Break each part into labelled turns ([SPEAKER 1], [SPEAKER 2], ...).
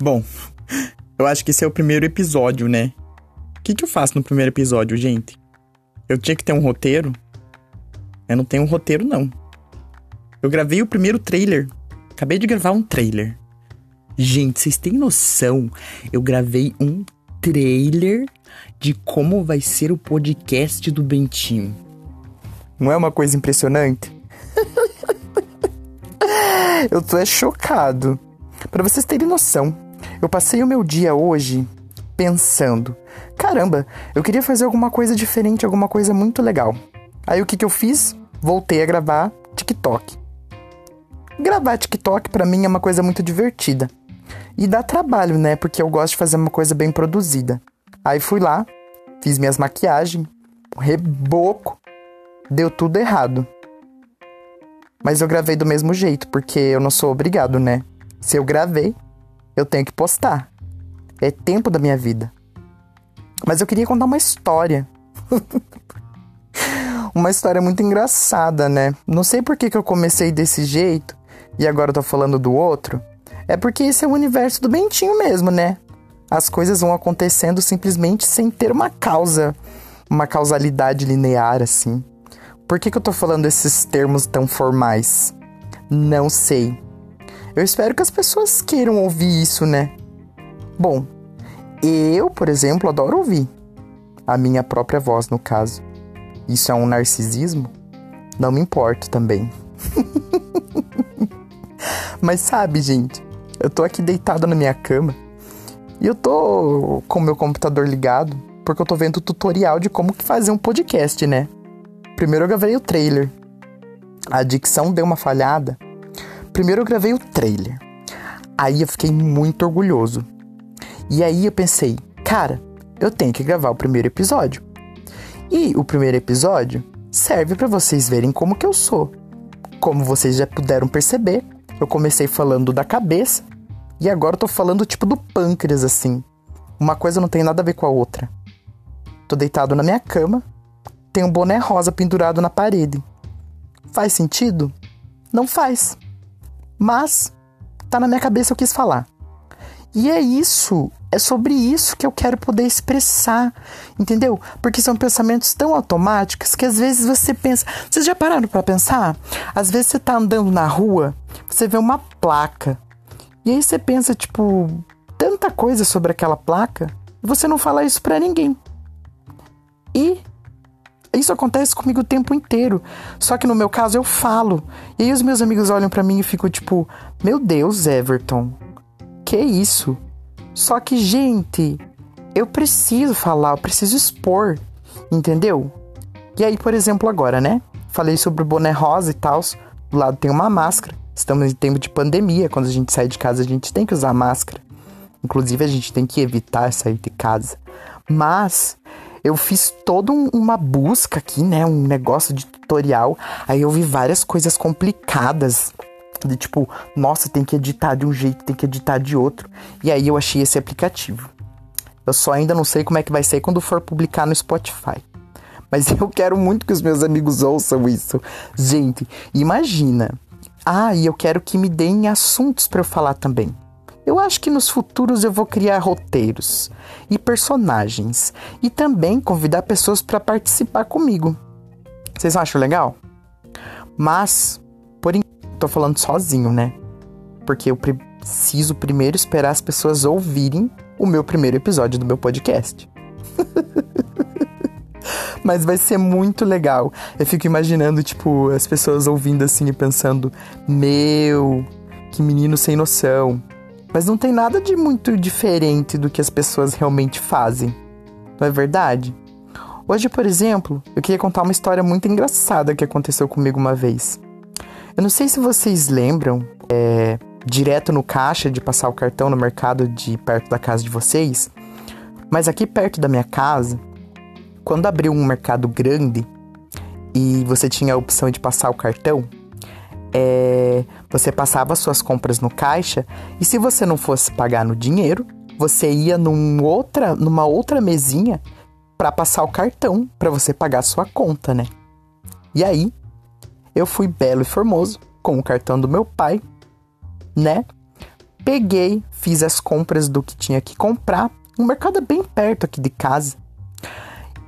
[SPEAKER 1] Bom, eu acho que esse é o primeiro episódio, né? O que, que eu faço no primeiro episódio, gente? Eu tinha que ter um roteiro? Eu não tenho um roteiro, não. Eu gravei o primeiro trailer. Acabei de gravar um trailer. Gente, vocês têm noção? Eu gravei um trailer de como vai ser o podcast do Bentinho. Não é uma coisa impressionante? eu tô é chocado. Para vocês terem noção, eu passei o meu dia hoje pensando: caramba, eu queria fazer alguma coisa diferente, alguma coisa muito legal. Aí o que, que eu fiz? Voltei a gravar TikTok. Gravar TikTok para mim é uma coisa muito divertida. E dá trabalho, né? Porque eu gosto de fazer uma coisa bem produzida. Aí fui lá, fiz minhas maquiagens, reboco, deu tudo errado. Mas eu gravei do mesmo jeito, porque eu não sou obrigado, né? Se eu gravei, eu tenho que postar. É tempo da minha vida. Mas eu queria contar uma história. uma história muito engraçada, né? Não sei por que, que eu comecei desse jeito e agora eu tô falando do outro. É porque esse é o universo do Bentinho mesmo, né? As coisas vão acontecendo simplesmente sem ter uma causa, uma causalidade linear, assim. Por que, que eu tô falando esses termos tão formais? Não sei. Eu espero que as pessoas queiram ouvir isso, né? Bom, eu, por exemplo, adoro ouvir a minha própria voz, no caso. Isso é um narcisismo? Não me importo também. Mas sabe, gente, eu tô aqui deitado na minha cama e eu tô com o meu computador ligado porque eu tô vendo o tutorial de como fazer um podcast, né? Primeiro eu gravei o trailer. A dicção deu uma falhada. Primeiro eu gravei o trailer. Aí eu fiquei muito orgulhoso. E aí eu pensei, cara, eu tenho que gravar o primeiro episódio. E o primeiro episódio serve para vocês verem como que eu sou. Como vocês já puderam perceber, eu comecei falando da cabeça e agora eu tô falando tipo do pâncreas assim. Uma coisa não tem nada a ver com a outra. Tô deitado na minha cama, tem um boné rosa pendurado na parede. Faz sentido? Não faz. Mas tá na minha cabeça eu quis falar. E é isso, é sobre isso que eu quero poder expressar, entendeu? Porque são pensamentos tão automáticos que às vezes você pensa. Vocês já pararam para pensar? Às vezes você tá andando na rua, você vê uma placa. E aí você pensa, tipo, tanta coisa sobre aquela placa, e você não fala isso para ninguém. E isso acontece comigo o tempo inteiro. Só que no meu caso eu falo. E aí os meus amigos olham para mim e ficam tipo: Meu Deus, Everton, que isso? Só que, gente, eu preciso falar, eu preciso expor, entendeu? E aí, por exemplo, agora, né? Falei sobre o boné rosa e tal. Do lado tem uma máscara. Estamos em tempo de pandemia. Quando a gente sai de casa, a gente tem que usar máscara. Inclusive, a gente tem que evitar sair de casa. Mas eu fiz toda um, uma busca aqui, né? Um negócio de tutorial. Aí eu vi várias coisas complicadas. De tipo, nossa, tem que editar de um jeito, tem que editar de outro. E aí eu achei esse aplicativo. Eu só ainda não sei como é que vai ser quando for publicar no Spotify. Mas eu quero muito que os meus amigos ouçam isso. Gente, imagina. Ah, e eu quero que me deem assuntos para eu falar também. Eu acho que nos futuros eu vou criar roteiros e personagens e também convidar pessoas para participar comigo. Vocês acham legal? Mas, por enquanto, tô falando sozinho, né? Porque eu preciso primeiro esperar as pessoas ouvirem o meu primeiro episódio do meu podcast. Mas vai ser muito legal. Eu fico imaginando, tipo, as pessoas ouvindo assim e pensando: Meu, que menino sem noção. Mas não tem nada de muito diferente do que as pessoas realmente fazem. Não é verdade? Hoje, por exemplo, eu queria contar uma história muito engraçada que aconteceu comigo uma vez. Eu não sei se vocês lembram, é, direto no caixa de passar o cartão no mercado de perto da casa de vocês, mas aqui perto da minha casa, quando abriu um mercado grande e você tinha a opção de passar o cartão, é, você passava suas compras no caixa e se você não fosse pagar no dinheiro, você ia num outra, numa outra mesinha para passar o cartão para você pagar sua conta, né? E aí, eu fui belo e formoso com o cartão do meu pai, né? Peguei, fiz as compras do que tinha que comprar. Um mercado bem perto aqui de casa.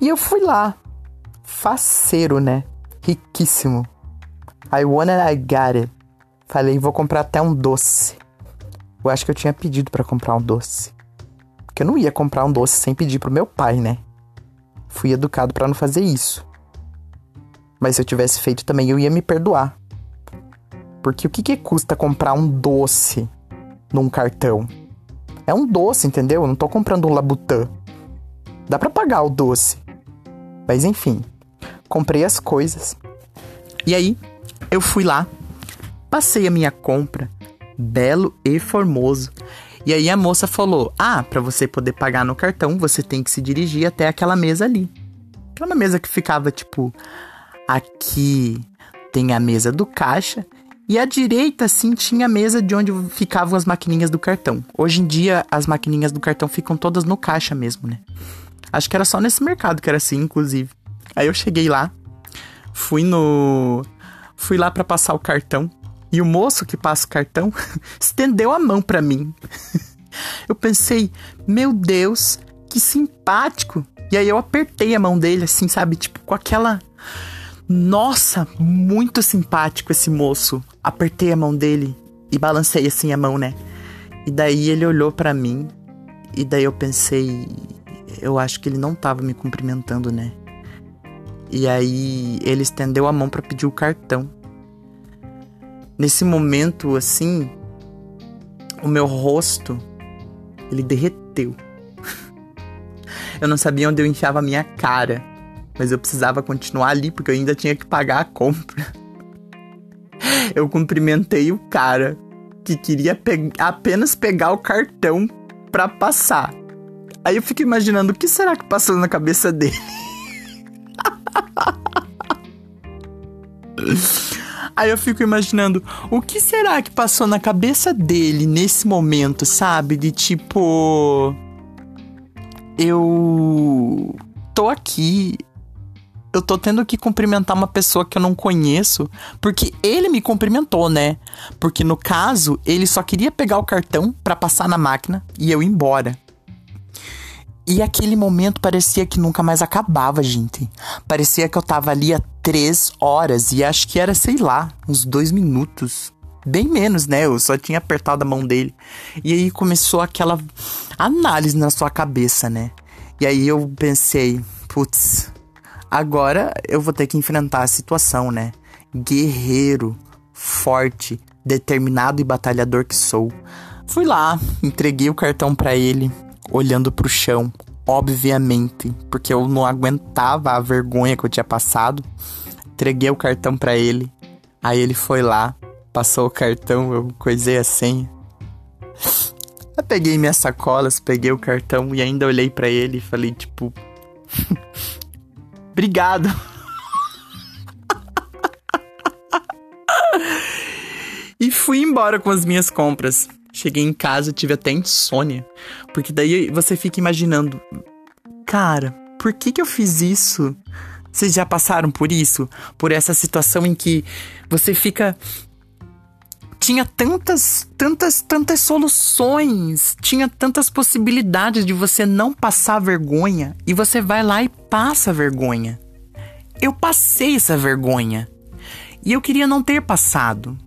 [SPEAKER 1] E eu fui lá. Faceiro, né? Riquíssimo. I want it, I got it. Falei, vou comprar até um doce. Eu acho que eu tinha pedido para comprar um doce. Porque eu não ia comprar um doce sem pedir pro meu pai, né? Fui educado para não fazer isso. Mas se eu tivesse feito também, eu ia me perdoar. Porque o que, que custa comprar um doce num cartão? É um doce, entendeu? Eu não tô comprando um labutã. Dá para pagar o doce. Mas enfim, comprei as coisas. E aí, eu fui lá, passei a minha compra, belo e formoso. E aí a moça falou: "Ah, para você poder pagar no cartão, você tem que se dirigir até aquela mesa ali". Aquela mesa que ficava tipo aqui tem a mesa do caixa e à direita, assim, tinha a mesa de onde ficavam as maquininhas do cartão. Hoje em dia, as maquininhas do cartão ficam todas no caixa mesmo, né? Acho que era só nesse mercado que era assim, inclusive. Aí eu cheguei lá, fui no. Fui lá para passar o cartão. E o moço que passa o cartão estendeu a mão para mim. eu pensei, meu Deus, que simpático. E aí eu apertei a mão dele, assim, sabe? Tipo, com aquela nossa, muito simpático esse moço. Apertei a mão dele e balancei assim a mão, né? E daí ele olhou para mim e daí eu pensei, eu acho que ele não tava me cumprimentando, né? E aí ele estendeu a mão para pedir o cartão. Nesse momento assim, o meu rosto ele derreteu. eu não sabia onde eu enfiava a minha cara mas eu precisava continuar ali porque eu ainda tinha que pagar a compra. Eu cumprimentei o cara que queria pe apenas pegar o cartão para passar. Aí eu fico imaginando o que será que passou na cabeça dele. Aí eu fico imaginando o que será que passou na cabeça dele nesse momento, sabe? De tipo. Eu tô aqui, eu tô tendo que cumprimentar uma pessoa que eu não conheço, porque ele me cumprimentou, né? Porque no caso, ele só queria pegar o cartão para passar na máquina e eu ir embora. E aquele momento parecia que nunca mais acabava, gente. Parecia que eu tava ali há três horas e acho que era, sei lá, uns dois minutos. Bem menos, né? Eu só tinha apertado a mão dele. E aí começou aquela análise na sua cabeça, né? E aí eu pensei, putz, Agora eu vou ter que enfrentar a situação, né? Guerreiro, forte, determinado e batalhador que sou. Fui lá, entreguei o cartão para ele, olhando pro chão, obviamente, porque eu não aguentava a vergonha que eu tinha passado. Entreguei o cartão para ele. Aí ele foi lá, passou o cartão, eu coisei a senha. Eu peguei minhas sacolas, peguei o cartão e ainda olhei para ele e falei tipo Obrigado. e fui embora com as minhas compras. Cheguei em casa, tive até insônia. Porque daí você fica imaginando, cara, por que que eu fiz isso? Vocês já passaram por isso? Por essa situação em que você fica tinha tantas, tantas, tantas soluções, tinha tantas possibilidades de você não passar vergonha e você vai lá e passa vergonha. Eu passei essa vergonha e eu queria não ter passado.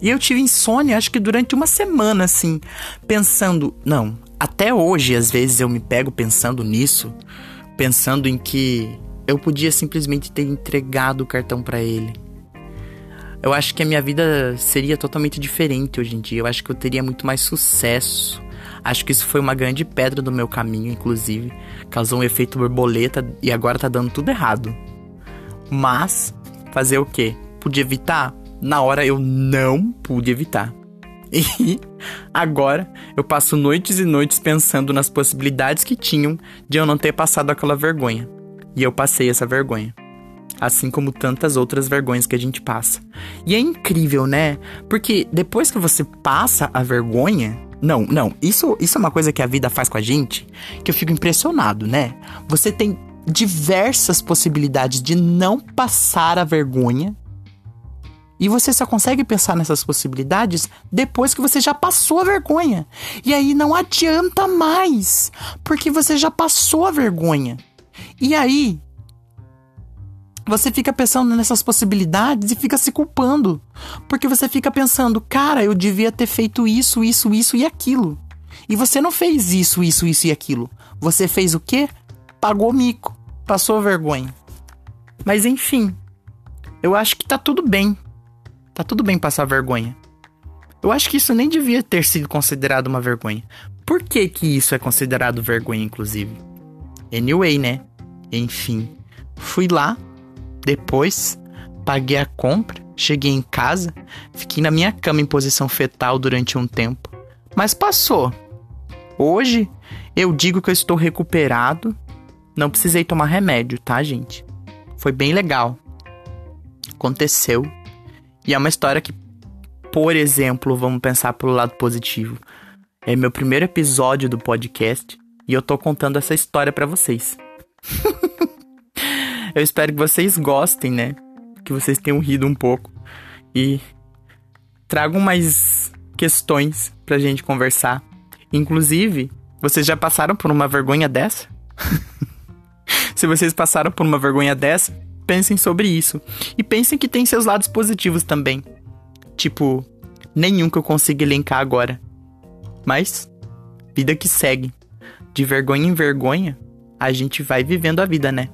[SPEAKER 1] E eu tive insônia, acho que durante uma semana, assim, pensando, não, até hoje às vezes eu me pego pensando nisso, pensando em que eu podia simplesmente ter entregado o cartão para ele eu acho que a minha vida seria totalmente diferente hoje em dia. Eu acho que eu teria muito mais sucesso. Acho que isso foi uma grande pedra do meu caminho, inclusive. Causou um efeito borboleta e agora tá dando tudo errado. Mas, fazer o quê? Pude evitar? Na hora eu não pude evitar. E agora eu passo noites e noites pensando nas possibilidades que tinham de eu não ter passado aquela vergonha. E eu passei essa vergonha assim como tantas outras vergonhas que a gente passa. E é incrível, né? Porque depois que você passa a vergonha, não, não, isso, isso é uma coisa que a vida faz com a gente, que eu fico impressionado, né? Você tem diversas possibilidades de não passar a vergonha E você só consegue pensar nessas possibilidades depois que você já passou a vergonha. E aí não adianta mais, porque você já passou a vergonha. E aí você fica pensando nessas possibilidades e fica se culpando. Porque você fica pensando, cara, eu devia ter feito isso, isso, isso e aquilo. E você não fez isso, isso, isso e aquilo. Você fez o quê? Pagou mico, passou vergonha. Mas enfim, eu acho que tá tudo bem Tá tudo bem passar vergonha. Eu acho que isso nem devia ter sido considerado uma vergonha. Por que que isso é considerado vergonha, inclusive? Anyway, né? Enfim, fui lá, depois paguei a compra, cheguei em casa, fiquei na minha cama em posição fetal durante um tempo, mas passou. Hoje eu digo que eu estou recuperado, não precisei tomar remédio, tá, gente? Foi bem legal. Aconteceu e é uma história que, por exemplo, vamos pensar pelo lado positivo. É meu primeiro episódio do podcast e eu tô contando essa história para vocês. eu espero que vocês gostem, né? Que vocês tenham rido um pouco e tragam mais questões pra gente conversar. Inclusive, vocês já passaram por uma vergonha dessa? Se vocês passaram por uma vergonha dessa, pensem sobre isso. E pensem que tem seus lados positivos também. Tipo, nenhum que eu consiga elencar agora. Mas, vida que segue. De vergonha em vergonha, a gente vai vivendo a vida, né?